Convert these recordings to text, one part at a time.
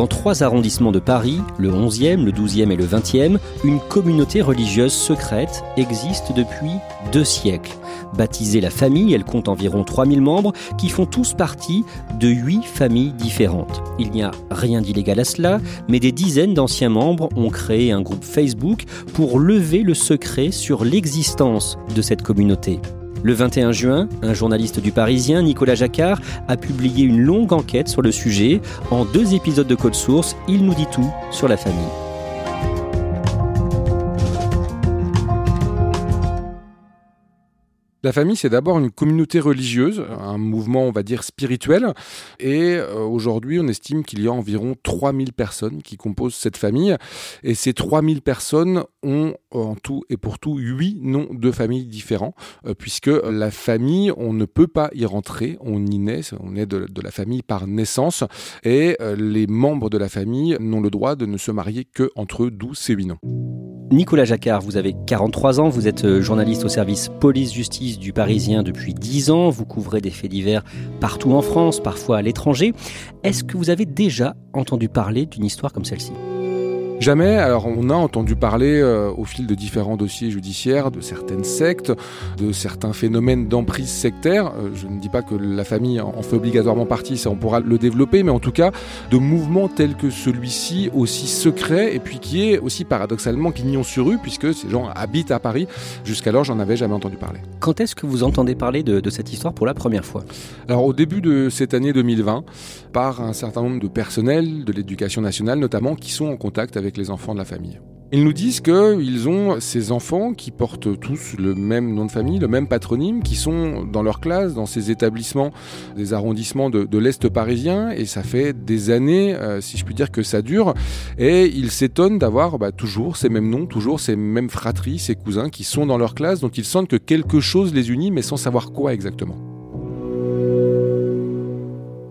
Dans trois arrondissements de Paris, le 11e, le 12e et le 20e, une communauté religieuse secrète existe depuis deux siècles. Baptisée la famille, elle compte environ 3000 membres qui font tous partie de huit familles différentes. Il n'y a rien d'illégal à cela, mais des dizaines d'anciens membres ont créé un groupe Facebook pour lever le secret sur l'existence de cette communauté. Le 21 juin, un journaliste du Parisien, Nicolas Jacquard, a publié une longue enquête sur le sujet. En deux épisodes de Code Source, il nous dit tout sur la famille. La famille, c'est d'abord une communauté religieuse, un mouvement, on va dire, spirituel. Et euh, aujourd'hui, on estime qu'il y a environ 3000 personnes qui composent cette famille. Et ces 3000 personnes ont en tout et pour tout 8 noms de familles différents, euh, puisque la famille, on ne peut pas y rentrer, on y naît, on est de, la famille par naissance. Et euh, les membres de la famille n'ont le droit de ne se marier que entre 12 et 8 noms. Nicolas Jacquard, vous avez 43 ans, vous êtes journaliste au service police-justice du Parisien depuis 10 ans, vous couvrez des faits divers partout en France, parfois à l'étranger. Est-ce que vous avez déjà entendu parler d'une histoire comme celle-ci? Jamais. Alors, on a entendu parler euh, au fil de différents dossiers judiciaires de certaines sectes, de certains phénomènes d'emprise sectaire. Euh, je ne dis pas que la famille en fait obligatoirement partie, ça on pourra le développer, mais en tout cas de mouvements tels que celui-ci, aussi secret et puis qui est aussi paradoxalement clignant sur rue, puisque ces gens habitent à Paris. Jusqu'alors, j'en avais jamais entendu parler. Quand est-ce que vous entendez parler de, de cette histoire pour la première fois? Alors, au début de cette année 2020, par un certain nombre de personnels de l'éducation nationale notamment, qui sont en contact avec les enfants de la famille. Ils nous disent qu'ils ont ces enfants qui portent tous le même nom de famille, le même patronyme, qui sont dans leur classe, dans ces établissements des arrondissements de, l'Est parisien, et ça fait des années, euh, si je puis dire, que ça dure, et ils s'étonnent d'avoir bah, toujours ces mêmes noms, toujours ces mêmes fratries, ces cousins qui sont dans leur classe, donc ils sentent que quelque chose les unit, mais sans savoir quoi exactement.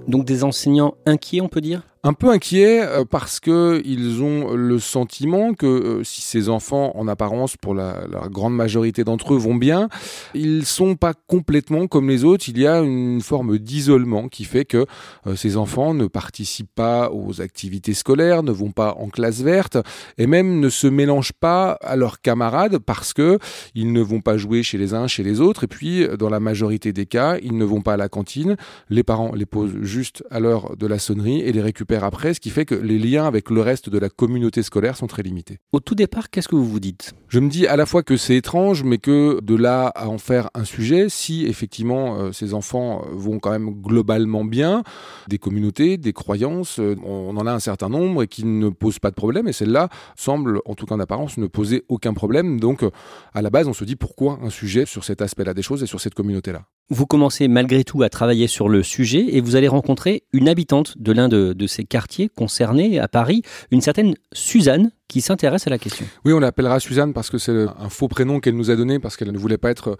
Donc des enseignants inquiets, on peut dire? Un peu inquiets euh, parce que ils ont le sentiment que euh, si ces enfants, en apparence, pour la, la grande majorité d'entre eux, vont bien, ils sont pas complètement comme les autres. Il y a une forme d'isolement qui fait que euh, ces enfants ne participent pas aux activités scolaires, ne vont pas en classe verte et même ne se mélangent pas à leurs camarades parce que ils ne vont pas jouer chez les uns, chez les autres. Et puis, dans la majorité des cas, ils ne vont pas à la cantine. Les parents les posent juste à l'heure de la sonnerie et les récupèrent après, ce qui fait que les liens avec le reste de la communauté scolaire sont très limités. Au tout départ, qu'est-ce que vous vous dites? Je me dis à la fois que c'est étrange, mais que de là à en faire un sujet, si effectivement euh, ces enfants vont quand même globalement bien, des communautés, des croyances, euh, on en a un certain nombre et qui ne posent pas de problème, et celle-là semble, en tout cas en apparence, ne poser aucun problème. Donc euh, à la base, on se dit pourquoi un sujet sur cet aspect-là des choses et sur cette communauté-là? Vous commencez malgré tout à travailler sur le sujet et vous allez rencontrer une habitante de l'un de, ces quartiers concernés à Paris, une certaine Suzanne. Qui s'intéresse à la question. Oui, on l'appellera Suzanne parce que c'est un faux prénom qu'elle nous a donné parce qu'elle ne voulait pas être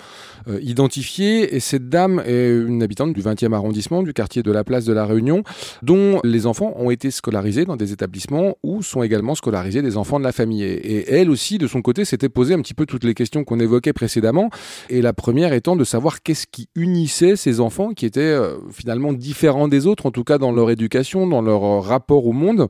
euh, identifiée. Et cette dame est une habitante du 20e arrondissement, du quartier de la place de la Réunion, dont les enfants ont été scolarisés dans des établissements où sont également scolarisés des enfants de la famille. Et, elle aussi, de son côté, s'était posé un petit peu toutes les questions qu'on évoquait précédemment. Et la première étant de savoir qu'est-ce qui unissait ces enfants qui étaient euh, finalement différents des autres, en tout cas dans leur éducation, dans leur euh, rapport au monde.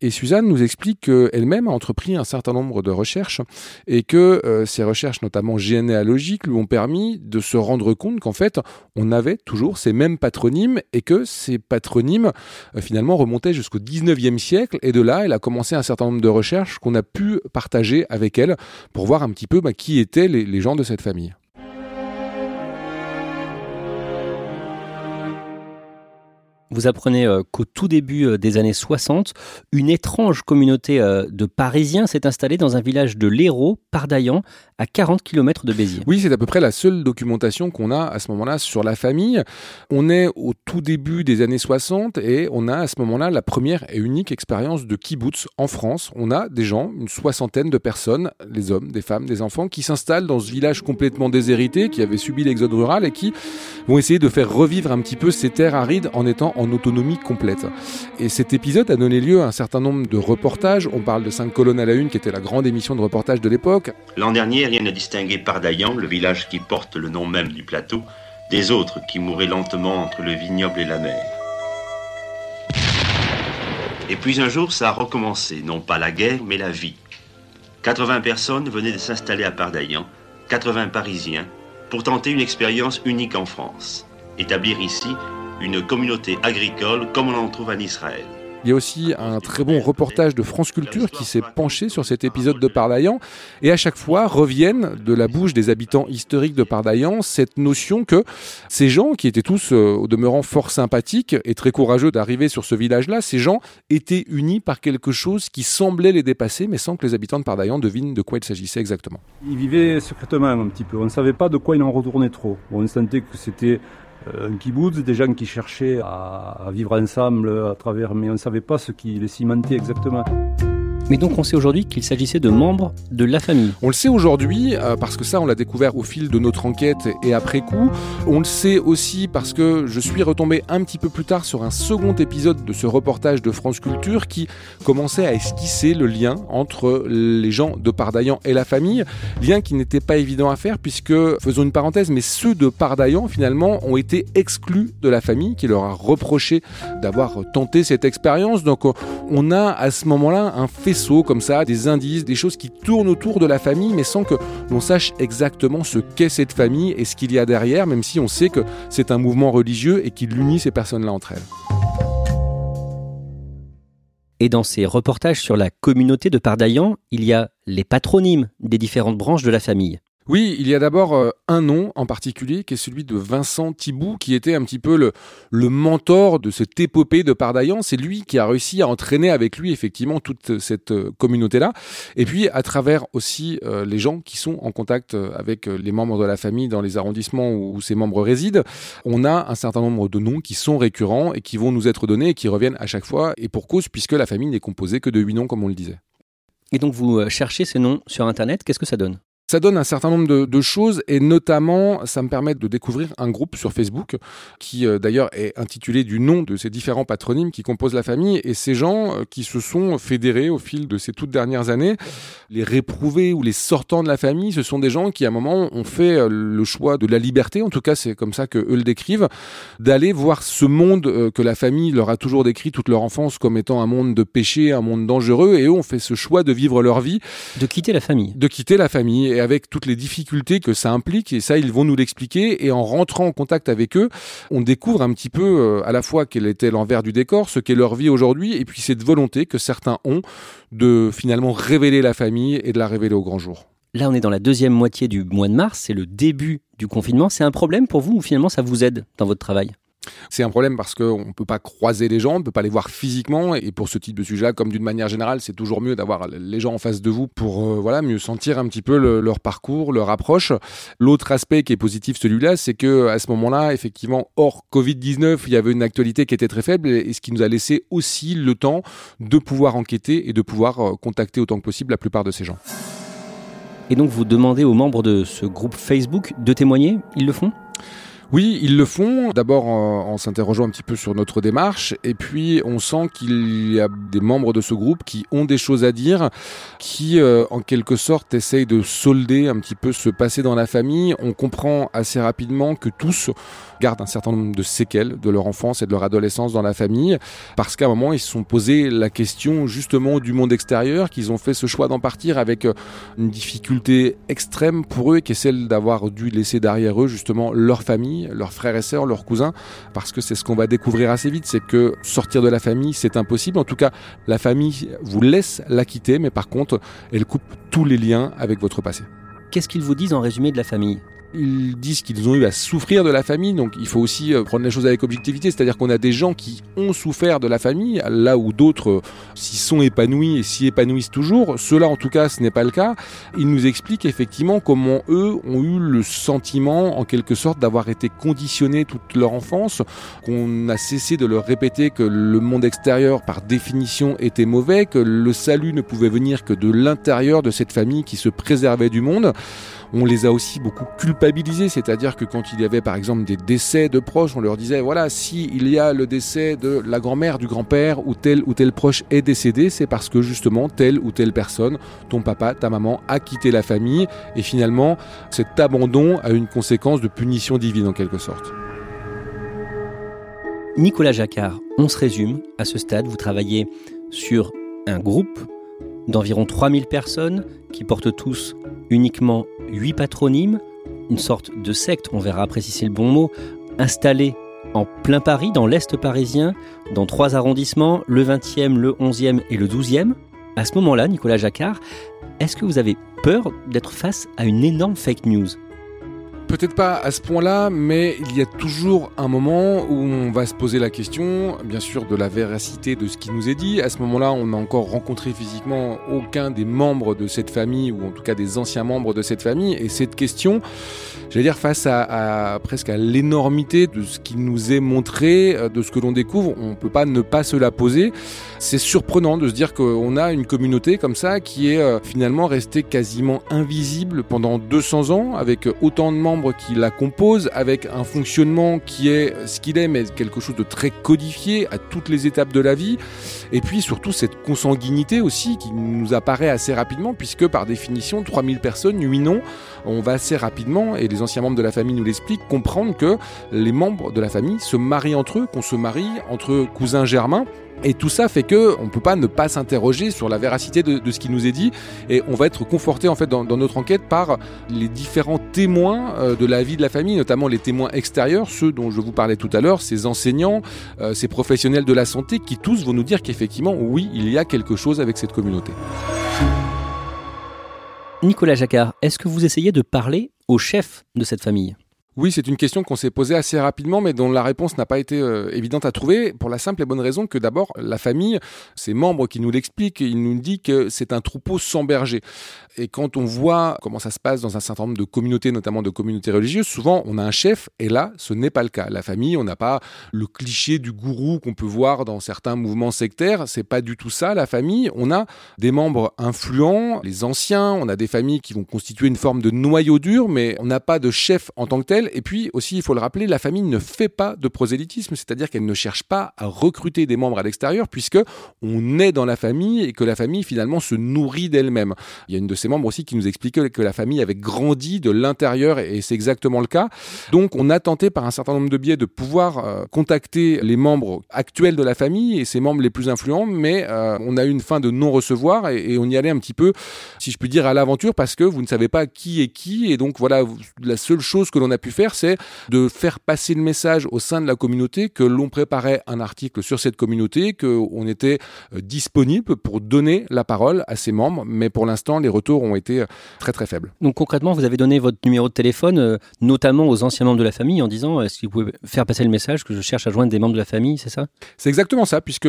Et Suzanne nous explique qu'elle-même entrepris un certain nombre de recherches et que euh, ces recherches, notamment généalogiques, lui ont permis de se rendre compte qu'en fait, on avait toujours ces mêmes patronymes et que ces patronymes finalement remontaient jusqu'au 19e siècle. Et de là, elle a commencé un certain nombre de recherches qu'on a pu partager avec elle pour voir un petit peu bah, qui étaient les gens de cette famille. Vous apprenez euh, qu'au tout début euh, des années 60, une étrange communauté euh, de Parisiens s'est installée dans un village de l'Hérault, Pardaillan, à 40 km de Béziers. Oui, c'est à peu près la seule documentation qu'on a à ce moment-là sur la famille. On est au tout début des années 60 et on a à ce moment-là la première et unique expérience de kibbutz en France. On a des gens, une soixantaine de personnes, les hommes, des femmes, des enfants, qui s'installent dans ce village complètement déshérité, qui avait subi l'exode rural et qui vont essayer de faire revivre un petit peu ces terres arides en étant en autonomie complète. Et cet épisode a donné lieu à un certain nombre de reportages. On parle de 5 colonnes à la une, qui était la grande émission de reportage de l'époque. L'an dernier, rien ne distinguait Pardaillan, le village qui porte le nom même du plateau, des autres qui mouraient lentement entre le vignoble et la mer. Et puis un jour, ça a recommencé, non pas la guerre, mais la vie. 80 personnes venaient de s'installer à Pardaillan, 80 Parisiens, pour tenter une expérience unique en France. Établir ici une communauté agricole comme on en trouve en Israël. Il y a aussi un très bon reportage de France Culture qui s'est penché sur cet épisode de Pardaillan et à chaque fois reviennent de la bouche des habitants historiques de Pardaillan cette notion que ces gens qui étaient tous euh, au demeurant fort sympathiques et très courageux d'arriver sur ce village-là, ces gens étaient unis par quelque chose qui semblait les dépasser mais sans que les habitants de Pardaillan devinent de quoi il s'agissait exactement. Ils vivaient secrètement un petit peu, on ne savait pas de quoi il en retournait trop. On sentait que c'était un kibbutz, des gens qui cherchaient à, vivre ensemble à travers, mais on ne savait pas ce qui les cimentait exactement. Mais donc on sait aujourd'hui qu'il s'agissait de membres de la famille. On le sait aujourd'hui euh, parce que ça on l'a découvert au fil de notre enquête et après coup. On le sait aussi parce que je suis retombé un petit peu plus tard sur un second épisode de ce reportage de France Culture qui commençait à esquisser le lien entre les gens de Pardaillan et la famille. Lien qui n'était pas évident à faire puisque, faisons une parenthèse, mais ceux de Pardaillan finalement ont été exclus de la famille qui leur a reproché d'avoir tenté cette expérience. Donc on a à ce moment-là un fait comme ça, des indices, des choses qui tournent autour de la famille, mais sans que l'on sache exactement ce qu'est cette famille et ce qu'il y a derrière, même si on sait que c'est un mouvement religieux et qu'il unit ces personnes-là entre elles. Et dans ces reportages sur la communauté de Pardaillan, il y a les patronymes des différentes branches de la famille. Oui, il y a d'abord euh, un nom en particulier qui est celui de Vincent Thibault, qui était un petit peu le, mentor de cette épopée de Pardaillan. C'est lui qui a réussi à entraîner avec lui effectivement toute cette euh, communauté-là. Et puis à travers aussi euh, les gens qui sont en contact avec les membres de la famille dans les arrondissements où, ces membres résident, on a un certain nombre de noms qui sont récurrents et qui vont nous être donnés et qui reviennent à chaque fois. Et pour cause, puisque la famille n'est composée que de huit noms, comme on le disait. Et donc vous cherchez ces noms sur Internet, qu'est-ce que ça donne? Ça donne un certain nombre de, choses et notamment ça me permet de découvrir un groupe sur Facebook qui euh, d'ailleurs est intitulé du nom de ces différents patronymes qui composent la famille et ces gens euh, qui se sont fédérés au fil de ces toutes dernières années, les réprouvés ou les sortants de la famille, ce sont des gens qui à un moment ont fait euh, le choix de la liberté, en tout cas c'est comme ça que eux le décrivent, d'aller voir ce monde que la famille leur a toujours décrit toute leur enfance comme étant un monde de péché, un monde dangereux et eux ont fait ce choix de vivre leur vie, de quitter la famille, de quitter la famille et avec toutes les difficultés que ça implique. Et ça, ils vont nous l'expliquer. Et en rentrant en contact avec eux, on découvre un petit peu euh, à la fois quel était l'envers du décor, ce qu'est leur vie aujourd'hui, et puis cette volonté que certains ont de finalement révéler la famille et de la révéler au grand jour. Là, on est dans la deuxième moitié du mois de mars, c'est le début du confinement. C'est un problème pour vous ou finalement ça vous aide dans votre travail? C'est un problème parce qu'on ne peut pas croiser les gens, on ne peut pas les voir physiquement. Et pour ce type de sujet-là, comme d'une manière générale, c'est toujours mieux d'avoir les gens en face de vous pour euh, voilà mieux sentir un petit peu le, leur parcours, leur approche. L'autre aspect qui est positif, celui-là, c'est que à ce moment-là, effectivement, hors Covid-19, il y avait une actualité qui était très faible et ce qui nous a laissé aussi le temps de pouvoir enquêter et de pouvoir euh, contacter autant que possible la plupart de ces gens. Et donc vous demandez aux membres de ce groupe Facebook de témoigner? Ils le font? Oui, ils le font. D'abord en, s'interrogeant un petit peu sur notre démarche, et puis on sent qu'il y a des membres de ce groupe qui ont des choses à dire, qui euh, en quelque sorte essayent de solder un petit peu ce passé dans la famille. On comprend assez rapidement que tous gardent un certain nombre de séquelles de leur enfance et de leur adolescence dans la famille, parce qu'à un moment ils se sont posé la question justement du monde extérieur, qu'ils ont fait ce choix d'en partir avec euh, une difficulté extrême pour eux, qui est celle d'avoir dû laisser derrière eux justement leur famille leurs frères et sœurs, leurs cousins, parce que c'est ce qu'on va découvrir assez vite, c'est que sortir de la famille, c'est impossible. En tout cas, la famille vous laisse la quitter, mais par contre, elle coupe tous les liens avec votre passé. Qu'est-ce qu'ils vous disent en résumé de la famille? Ils disent qu'ils ont eu à souffrir de la famille, donc il faut aussi euh, prendre les choses avec objectivité, c'est-à-dire qu'on a des gens qui ont souffert de la famille, là où d'autres euh, s'y sont épanouis et s'y épanouissent toujours. Ceux-là, en tout cas, ce n'est pas le cas. Ils nous expliquent effectivement comment eux ont eu le sentiment, en quelque sorte, d'avoir été conditionnés toute leur enfance, qu'on a cessé de leur répéter que le monde extérieur, par définition, était mauvais, que le salut ne pouvait venir que de l'intérieur de cette famille qui se préservait du monde. On les a aussi beaucoup culpabilisés, c'est-à-dire que quand il y avait par exemple des décès de proches, on leur disait voilà, si il y a le décès de la grand-mère, du grand-père ou tel ou tel proche est décédé, c'est parce que justement telle ou telle personne, ton papa, ta maman a quitté la famille et finalement cet abandon a une conséquence de punition divine en quelque sorte. Nicolas Jacquard, on se résume, à ce stade, vous travaillez sur un groupe d'environ 3000 personnes qui portent tous uniquement 8 patronymes, une sorte de secte, on verra après si c'est le bon mot, installée en plein Paris, dans l'Est parisien, dans trois arrondissements, le 20e, le 11e et le 12e. À ce moment-là, Nicolas Jacquard, est-ce que vous avez peur d'être face à une énorme fake news? Peut-être pas à ce point-là, mais il y a toujours un moment où on va se poser la question, bien sûr, de la véracité de ce qui nous est dit. À ce moment-là, on n'a encore rencontré physiquement aucun des membres de cette famille, ou en tout cas des anciens membres de cette famille. Et cette question, j'allais dire, face à, presque à l'énormité de ce qui nous est montré, euh, de ce que l'on découvre, on ne peut pas ne pas se la poser. C'est surprenant de se dire qu'on a une communauté comme ça qui est euh, finalement restée quasiment invisible pendant 200 ans, avec autant de membres qui la composent, avec un fonctionnement qui est ce qu'il est, mais quelque chose de très codifié à toutes les étapes de la vie. Et puis surtout cette consanguinité aussi qui nous apparaît assez rapidement, puisque par définition, 3000 personnes, 8 noms, on va assez rapidement, et les anciens membres de la famille nous l'expliquent, comprendre que les membres de la famille se marient entre eux, qu'on se marie entre cousins germains, et tout ça fait que on peut pas ne pas s'interroger sur la véracité de, ce qui nous est dit et on va être conforté en fait dans, notre enquête par les différents témoins euh, de la vie de la famille, notamment les témoins extérieurs, ceux dont je vous parlais tout à l'heure, ces enseignants, euh, ces professionnels de la santé qui tous vont nous dire qu'effectivement oui, il y a quelque chose avec cette communauté. Nicolas Jacquard, est-ce que vous essayez de parler au chef de cette famille? Oui, c'est une question qu'on s'est posée assez rapidement, mais dont la réponse n'a pas été euh, évidente à trouver, pour la simple et bonne raison que d'abord, la famille, ses membres qui nous l'expliquent, il nous dit que c'est un troupeau sans berger. Et quand on voit comment ça se passe dans un certain nombre de communautés, notamment de communautés religieuses, souvent on a un chef, et là, ce n'est pas le cas. La famille, on n'a pas le cliché du gourou qu'on peut voir dans certains mouvements sectaires, c'est pas du tout ça, la famille. On a des membres influents, les anciens, on a des familles qui vont constituer une forme de noyau dur, mais on n'a pas de chef en tant que tel et puis aussi, il faut le rappeler, la famille ne fait pas de prosélytisme, c'est-à-dire qu'elle ne cherche pas à recruter des membres à l'extérieur, puisque on est dans la famille et que la famille finalement se nourrit d'elle-même. Il y a une de ses membres aussi qui nous expliquait que la famille avait grandi de l'intérieur et c'est exactement le cas. Donc on a tenté par un certain nombre de biais de pouvoir euh, contacter les membres actuels de la famille et ses membres les plus influents, mais euh, on a eu une fin de non-recevoir et, et, on y allait un petit peu, si je puis dire, à l'aventure parce que vous ne savez pas qui est qui et donc voilà, la seule chose que l'on a pu faire, c'est de faire passer le message au sein de la communauté que l'on préparait un article sur cette communauté, qu'on était euh, disponible pour donner la parole à ses membres, mais pour l'instant, les retours ont été euh, très très faibles. Donc concrètement, vous avez donné votre numéro de téléphone, euh, notamment aux anciens membres de la famille, en disant est-ce que vous pouvez faire passer le message que je cherche à joindre des membres de la famille, c'est ça? C'est exactement ça, puisque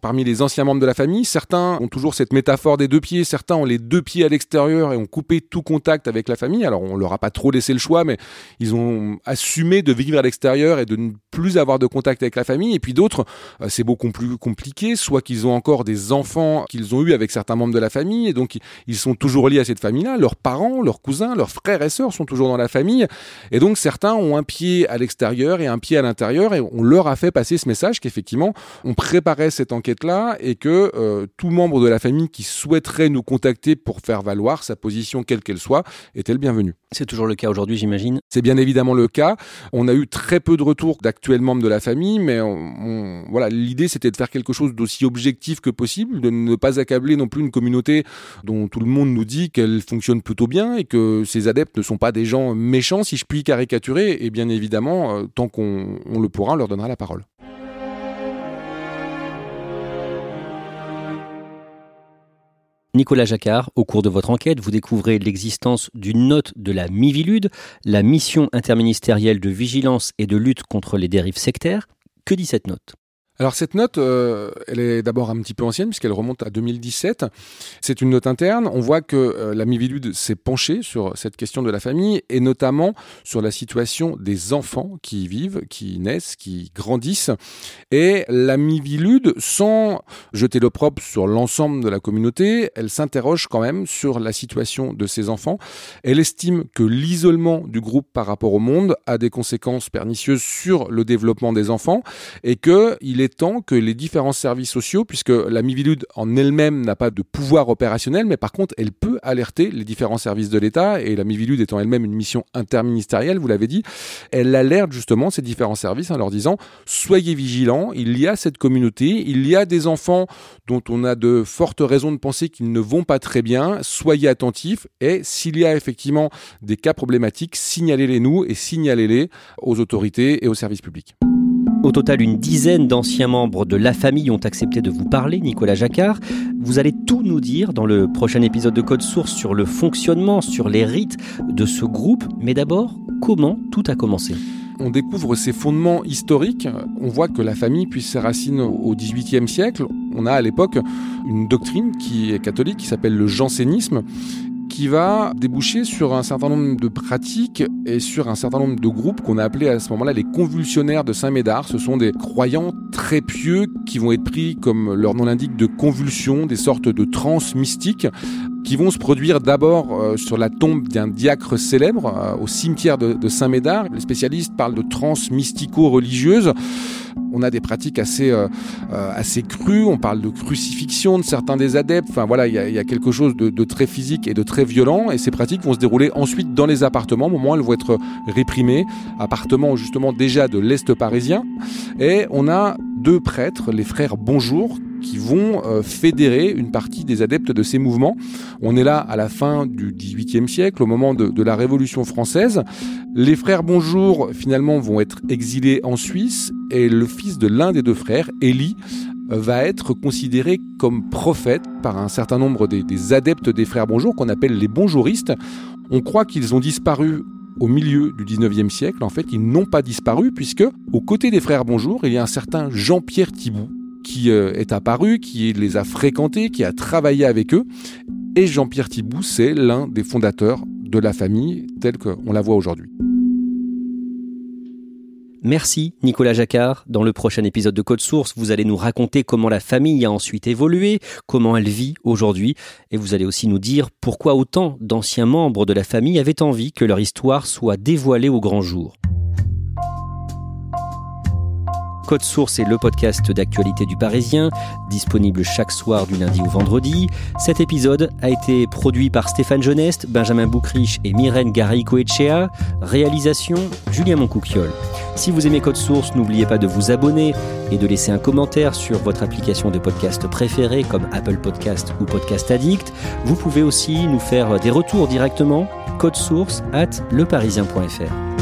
parmi les anciens membres de la famille, certains ont toujours cette métaphore des deux pieds, certains ont les deux pieds à l'extérieur et ont coupé tout contact avec la famille. Alors on leur a pas trop laissé le choix, mais ils ont assumé de vivre à l'extérieur et de ne plus avoir de contact avec la famille. Et puis d'autres, euh, c'est beaucoup plus compliqué, soit qu'ils ont encore des enfants qu'ils ont eu avec certains membres de la famille, et donc ils sont toujours liés à cette famille-là. Leurs parents, leurs cousins, leurs frères et sœurs sont toujours dans la famille. Et donc certains ont un pied à l'extérieur et un pied à l'intérieur, et on leur a fait passer ce message qu'effectivement, on préparait cette enquête-là et que euh, tout membre de la famille qui souhaiterait nous contacter pour faire valoir sa position, quelle qu'elle soit, était le bienvenu. C'est toujours le cas aujourd'hui, j'imagine? C'est bien évidemment le cas. On a eu très peu de retours d'actuels membres de la famille, mais voilà, l'idée c'était de faire quelque chose d'aussi objectif que possible, de ne pas accabler non plus une communauté dont tout le monde nous dit qu'elle fonctionne plutôt bien et que ses adeptes ne sont pas des gens méchants, si je puis caricaturer. Et bien évidemment, euh, tant qu'on le pourra, on leur donnera la parole. Nicolas Jacquard, au cours de votre enquête, vous découvrez l'existence d'une note de la MIVILUD, la mission interministérielle de vigilance et de lutte contre les dérives sectaires. Que dit cette note? Alors cette note, euh, elle est d'abord un petit peu ancienne puisqu'elle remonte à 2017. C'est une note interne. On voit que euh, la Mivilude s'est penchée sur cette question de la famille et notamment sur la situation des enfants qui y vivent, qui naissent, qui grandissent. Et la Mivilude, sans jeter l'opprobre sur l'ensemble de la communauté, elle s'interroge quand même sur la situation de ces enfants. Elle estime que l'isolement du groupe par rapport au monde a des conséquences pernicieuses sur le développement des enfants et que il est temps que les différents services sociaux, puisque la Mivilude en elle-même n'a pas de pouvoir opérationnel, mais par contre, elle peut alerter les différents services de l'État, et la Mivilude étant elle-même une mission interministérielle, vous l'avez dit, elle alerte justement ces différents services en leur disant, soyez vigilants, il y a cette communauté, il y a des enfants dont on a de fortes raisons de penser qu'ils ne vont pas très bien, soyez attentifs, et s'il y a effectivement des cas problématiques, signalez-les nous et signalez-les aux autorités et aux services publics. Au total, une dizaine d'anciens membres de la famille ont accepté de vous parler, Nicolas Jacquard. Vous allez tout nous dire dans le prochain épisode de Code Source sur le fonctionnement, sur les rites de ce groupe. Mais d'abord, comment tout a commencé? On découvre ses fondements historiques. On voit que la famille puise ses racines au XVIIIe siècle. On a à l'époque une doctrine qui est catholique, qui s'appelle le jansénisme, qui va déboucher sur un certain nombre de pratiques et sur un certain nombre de groupes qu'on a appelés à ce moment-là les convulsionnaires de Saint-Médard. Ce sont des croyants très pieux qui vont être pris, comme leur nom l'indique, de convulsions, des sortes de trans mystiques qui vont se produire d'abord euh, sur la tombe d'un diacre célèbre euh, au cimetière de, de Saint-Médard. Les spécialistes parlent de trans mystico-religieuses on a des pratiques assez, euh, euh, assez crues. On parle de crucifixion de certains des adeptes. Enfin voilà, il y a, quelque chose de, très physique et de très violent. Et ces pratiques vont se dérouler ensuite dans les appartements. Au moment où elles vont être réprimées. Appartements justement déjà de l'Est parisien. Et on a deux prêtres, les frères Bonjour, qui vont euh, fédérer une partie des adeptes de ces mouvements. On est là à la fin du XVIIIe siècle, au moment de, la Révolution française. Les frères Bonjour, finalement, vont être exilés en Suisse et le fils de l'un des deux frères, Élie, va être considéré comme prophète par un certain nombre des, des adeptes des frères Bonjour, qu'on appelle les bonjouristes. On croit qu'ils ont disparu au milieu du 19e siècle. En fait, ils n'ont pas disparu puisque, aux côtés des frères Bonjour, il y a un certain Jean-Pierre Thibault qui euh, est apparu, qui les a fréquentés, qui a travaillé avec eux. Et Jean-Pierre Thibault, c'est l'un des fondateurs de la famille telle qu'on la voit aujourd'hui. Merci Nicolas Jacquard. Dans le prochain épisode de Code Source, vous allez nous raconter comment la famille a ensuite évolué, comment elle vit aujourd'hui, et vous allez aussi nous dire pourquoi autant d'anciens membres de la famille avaient envie que leur histoire soit dévoilée au grand jour. Code Source est le podcast d'actualité du Parisien, disponible chaque soir du lundi au vendredi. Cet épisode a été produit par Stéphane Geneste, Benjamin Boucriche et Myrène Garico-Echea. Réalisation Julien Moncouquiole. Si vous aimez Code Source, n'oubliez pas de vous abonner et de laisser un commentaire sur votre application de podcast préférée comme Apple Podcast ou Podcast Addict. Vous pouvez aussi nous faire des retours directement. Code Source at leparisien.fr.